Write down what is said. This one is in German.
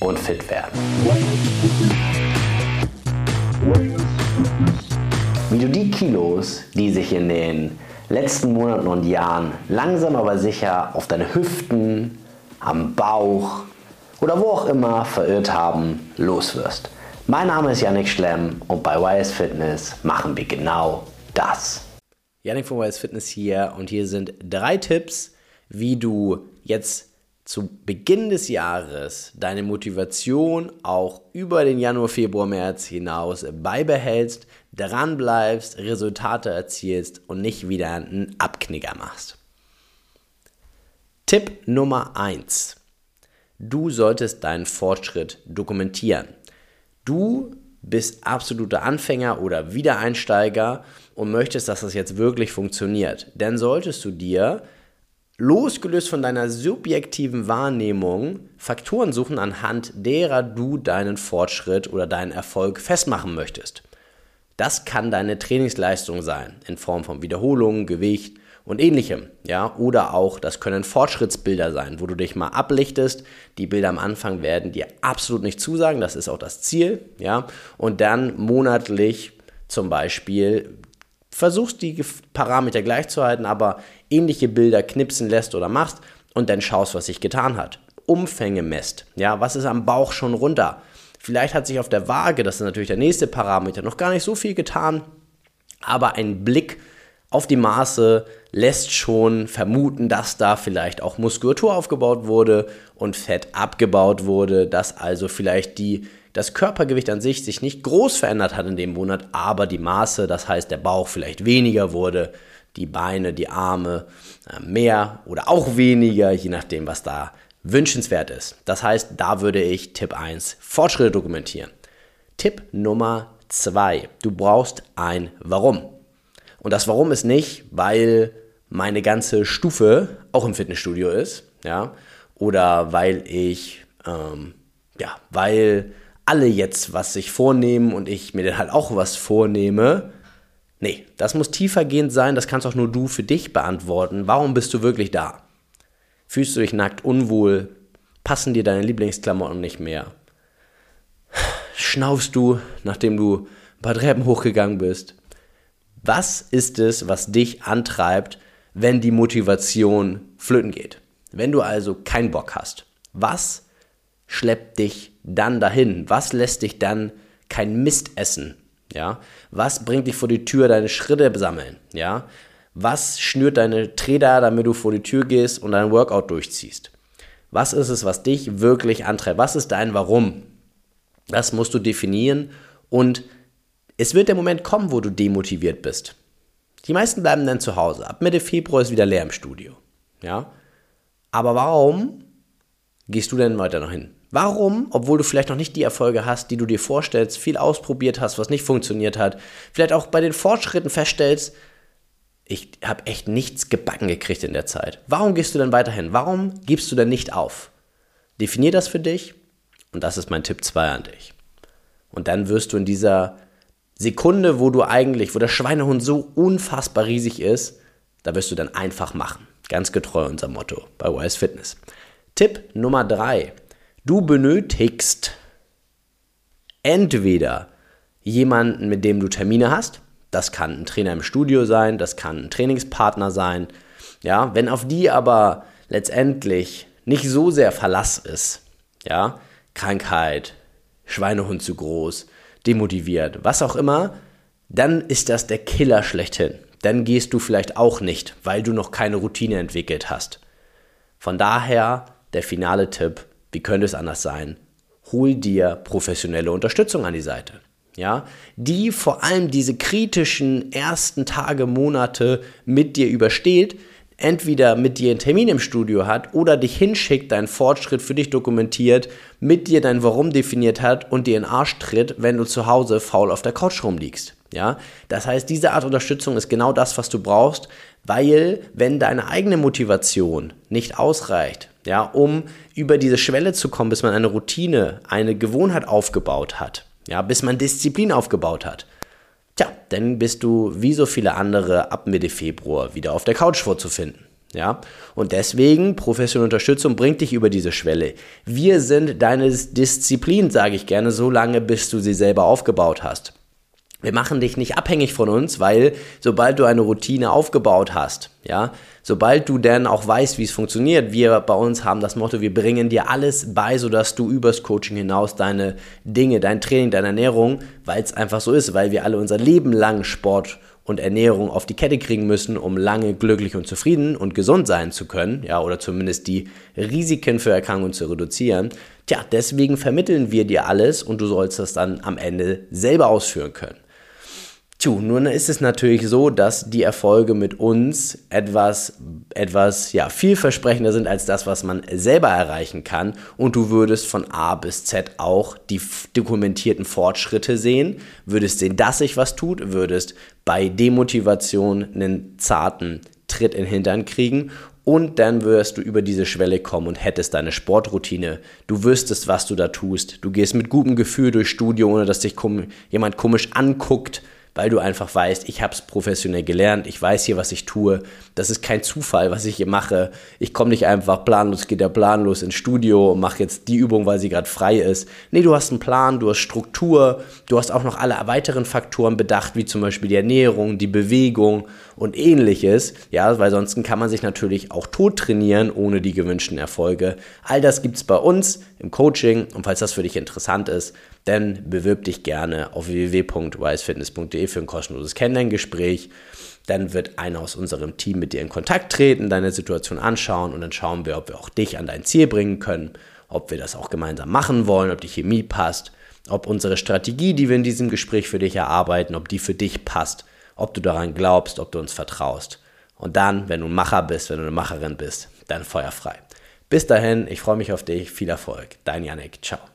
und fit werden. Wie du die Kilos, die sich in den letzten Monaten und Jahren langsam aber sicher auf deine Hüften, am Bauch oder wo auch immer verirrt haben, loswirst. Mein Name ist Yannick Schlemm und bei YS Fitness machen wir genau das. Yannick von YS Fitness hier und hier sind drei Tipps, wie du jetzt zu Beginn des Jahres deine Motivation auch über den Januar, Februar, März hinaus beibehältst, dranbleibst, Resultate erzielst und nicht wieder einen Abknicker machst. Tipp Nummer 1. Du solltest deinen Fortschritt dokumentieren. Du bist absoluter Anfänger oder Wiedereinsteiger und möchtest, dass das jetzt wirklich funktioniert. Dann solltest du dir losgelöst von deiner subjektiven Wahrnehmung Faktoren suchen, anhand derer du deinen Fortschritt oder deinen Erfolg festmachen möchtest. Das kann deine Trainingsleistung sein, in Form von Wiederholungen, Gewicht und ähnlichem. Ja? Oder auch, das können Fortschrittsbilder sein, wo du dich mal ablichtest. Die Bilder am Anfang werden dir absolut nicht zusagen, das ist auch das Ziel. Ja? Und dann monatlich zum Beispiel versuchst die Parameter gleich zu halten, aber ähnliche Bilder knipsen lässt oder machst und dann schaust, was sich getan hat. Umfänge messt. Ja, was ist am Bauch schon runter? Vielleicht hat sich auf der Waage, das ist natürlich der nächste Parameter, noch gar nicht so viel getan, aber ein Blick auf die Maße lässt schon vermuten, dass da vielleicht auch Muskulatur aufgebaut wurde und Fett abgebaut wurde, dass also vielleicht die das Körpergewicht an sich sich nicht groß verändert hat in dem Monat, aber die Maße, das heißt der Bauch vielleicht weniger wurde, die Beine, die Arme äh, mehr oder auch weniger, je nachdem, was da wünschenswert ist. Das heißt, da würde ich Tipp 1 Fortschritte dokumentieren. Tipp Nummer 2, du brauchst ein Warum. Und das Warum ist nicht, weil meine ganze Stufe auch im Fitnessstudio ist, ja, oder weil ich, ähm, ja, weil alle jetzt was sich vornehmen und ich mir dann halt auch was vornehme. Nee, das muss tiefergehend sein, das kannst auch nur du für dich beantworten. Warum bist du wirklich da? Fühlst du dich nackt unwohl? Passen dir deine Lieblingsklamotten nicht mehr? Schnaufst du, nachdem du ein paar Treppen hochgegangen bist? Was ist es, was dich antreibt, wenn die Motivation flöten geht? Wenn du also keinen Bock hast, was schleppt dich dann dahin? Was lässt dich dann kein Mist essen? Ja? Was bringt dich vor die Tür, deine Schritte sammeln? Ja? Was schnürt deine Träder, damit du vor die Tür gehst und dein Workout durchziehst? Was ist es, was dich wirklich antreibt? Was ist dein Warum? Das musst du definieren und es wird der Moment kommen, wo du demotiviert bist. Die meisten bleiben dann zu Hause. Ab Mitte Februar ist wieder leer im Studio. Ja? Aber warum gehst du denn weiter noch hin? Warum, obwohl du vielleicht noch nicht die Erfolge hast, die du dir vorstellst, viel ausprobiert hast, was nicht funktioniert hat, vielleicht auch bei den Fortschritten feststellst, ich habe echt nichts gebacken gekriegt in der Zeit. Warum gehst du denn weiterhin? Warum gibst du denn nicht auf? Definier das für dich und das ist mein Tipp 2 an dich. Und dann wirst du in dieser Sekunde, wo du eigentlich, wo der Schweinehund so unfassbar riesig ist, da wirst du dann einfach machen. Ganz getreu unser Motto bei Wise Fitness. Tipp Nummer 3. Du benötigst entweder jemanden, mit dem du Termine hast. Das kann ein Trainer im Studio sein, das kann ein Trainingspartner sein. Ja, wenn auf die aber letztendlich nicht so sehr Verlass ist, ja, Krankheit, Schweinehund zu groß, demotiviert, was auch immer, dann ist das der Killer schlechthin. Dann gehst du vielleicht auch nicht, weil du noch keine Routine entwickelt hast. Von daher der finale Tipp, wie könnte es anders sein? Hol dir professionelle Unterstützung an die Seite. Ja, die vor allem diese kritischen ersten Tage, Monate mit dir übersteht, entweder mit dir einen Termin im Studio hat oder dich hinschickt, deinen Fortschritt für dich dokumentiert, mit dir dein Warum definiert hat und dir in den Arsch tritt, wenn du zu Hause faul auf der Couch rumliegst. Ja, das heißt, diese Art Unterstützung ist genau das, was du brauchst, weil wenn deine eigene Motivation nicht ausreicht, ja, um über diese Schwelle zu kommen, bis man eine Routine, eine Gewohnheit aufgebaut hat, ja, bis man Disziplin aufgebaut hat, tja, dann bist du wie so viele andere ab Mitte Februar wieder auf der Couch vorzufinden. Ja? Und deswegen, professionelle Unterstützung bringt dich über diese Schwelle. Wir sind deine Disziplin, sage ich gerne, so lange, bis du sie selber aufgebaut hast. Wir machen dich nicht abhängig von uns, weil sobald du eine Routine aufgebaut hast, ja, sobald du dann auch weißt, wie es funktioniert, wir bei uns haben das Motto, wir bringen dir alles bei, sodass du übers Coaching hinaus deine Dinge, dein Training, deine Ernährung, weil es einfach so ist, weil wir alle unser Leben lang Sport und Ernährung auf die Kette kriegen müssen, um lange glücklich und zufrieden und gesund sein zu können, ja, oder zumindest die Risiken für Erkrankungen zu reduzieren. Tja, deswegen vermitteln wir dir alles und du sollst das dann am Ende selber ausführen können. Tju, nun ist es natürlich so, dass die Erfolge mit uns etwas, etwas ja, vielversprechender sind als das, was man selber erreichen kann. Und du würdest von A bis Z auch die dokumentierten Fortschritte sehen, würdest sehen, dass sich was tut, würdest bei Demotivation einen zarten Tritt in den Hintern kriegen und dann wirst du über diese Schwelle kommen und hättest deine Sportroutine. Du wüsstest, was du da tust. Du gehst mit gutem Gefühl durchs Studio, ohne dass dich jemand komisch anguckt weil du einfach weißt, ich habe es professionell gelernt, ich weiß hier, was ich tue. Das ist kein Zufall, was ich hier mache. Ich komme nicht einfach planlos, geht der planlos ins Studio und mache jetzt die Übung, weil sie gerade frei ist. Nee, du hast einen Plan, du hast Struktur, du hast auch noch alle weiteren Faktoren bedacht, wie zum Beispiel die Ernährung, die Bewegung und ähnliches. Ja, weil sonst kann man sich natürlich auch tot trainieren ohne die gewünschten Erfolge. All das gibt es bei uns im Coaching und falls das für dich interessant ist, dann bewirb dich gerne auf www.wisefitness.de für ein kostenloses Kennenlerngespräch. Dann wird einer aus unserem Team mit dir in Kontakt treten, deine Situation anschauen und dann schauen wir, ob wir auch dich an dein Ziel bringen können, ob wir das auch gemeinsam machen wollen, ob die Chemie passt, ob unsere Strategie, die wir in diesem Gespräch für dich erarbeiten, ob die für dich passt, ob du daran glaubst, ob du uns vertraust. Und dann, wenn du ein Macher bist, wenn du eine Macherin bist, dann feuerfrei. Bis dahin, ich freue mich auf dich, viel Erfolg. Dein Janik, ciao.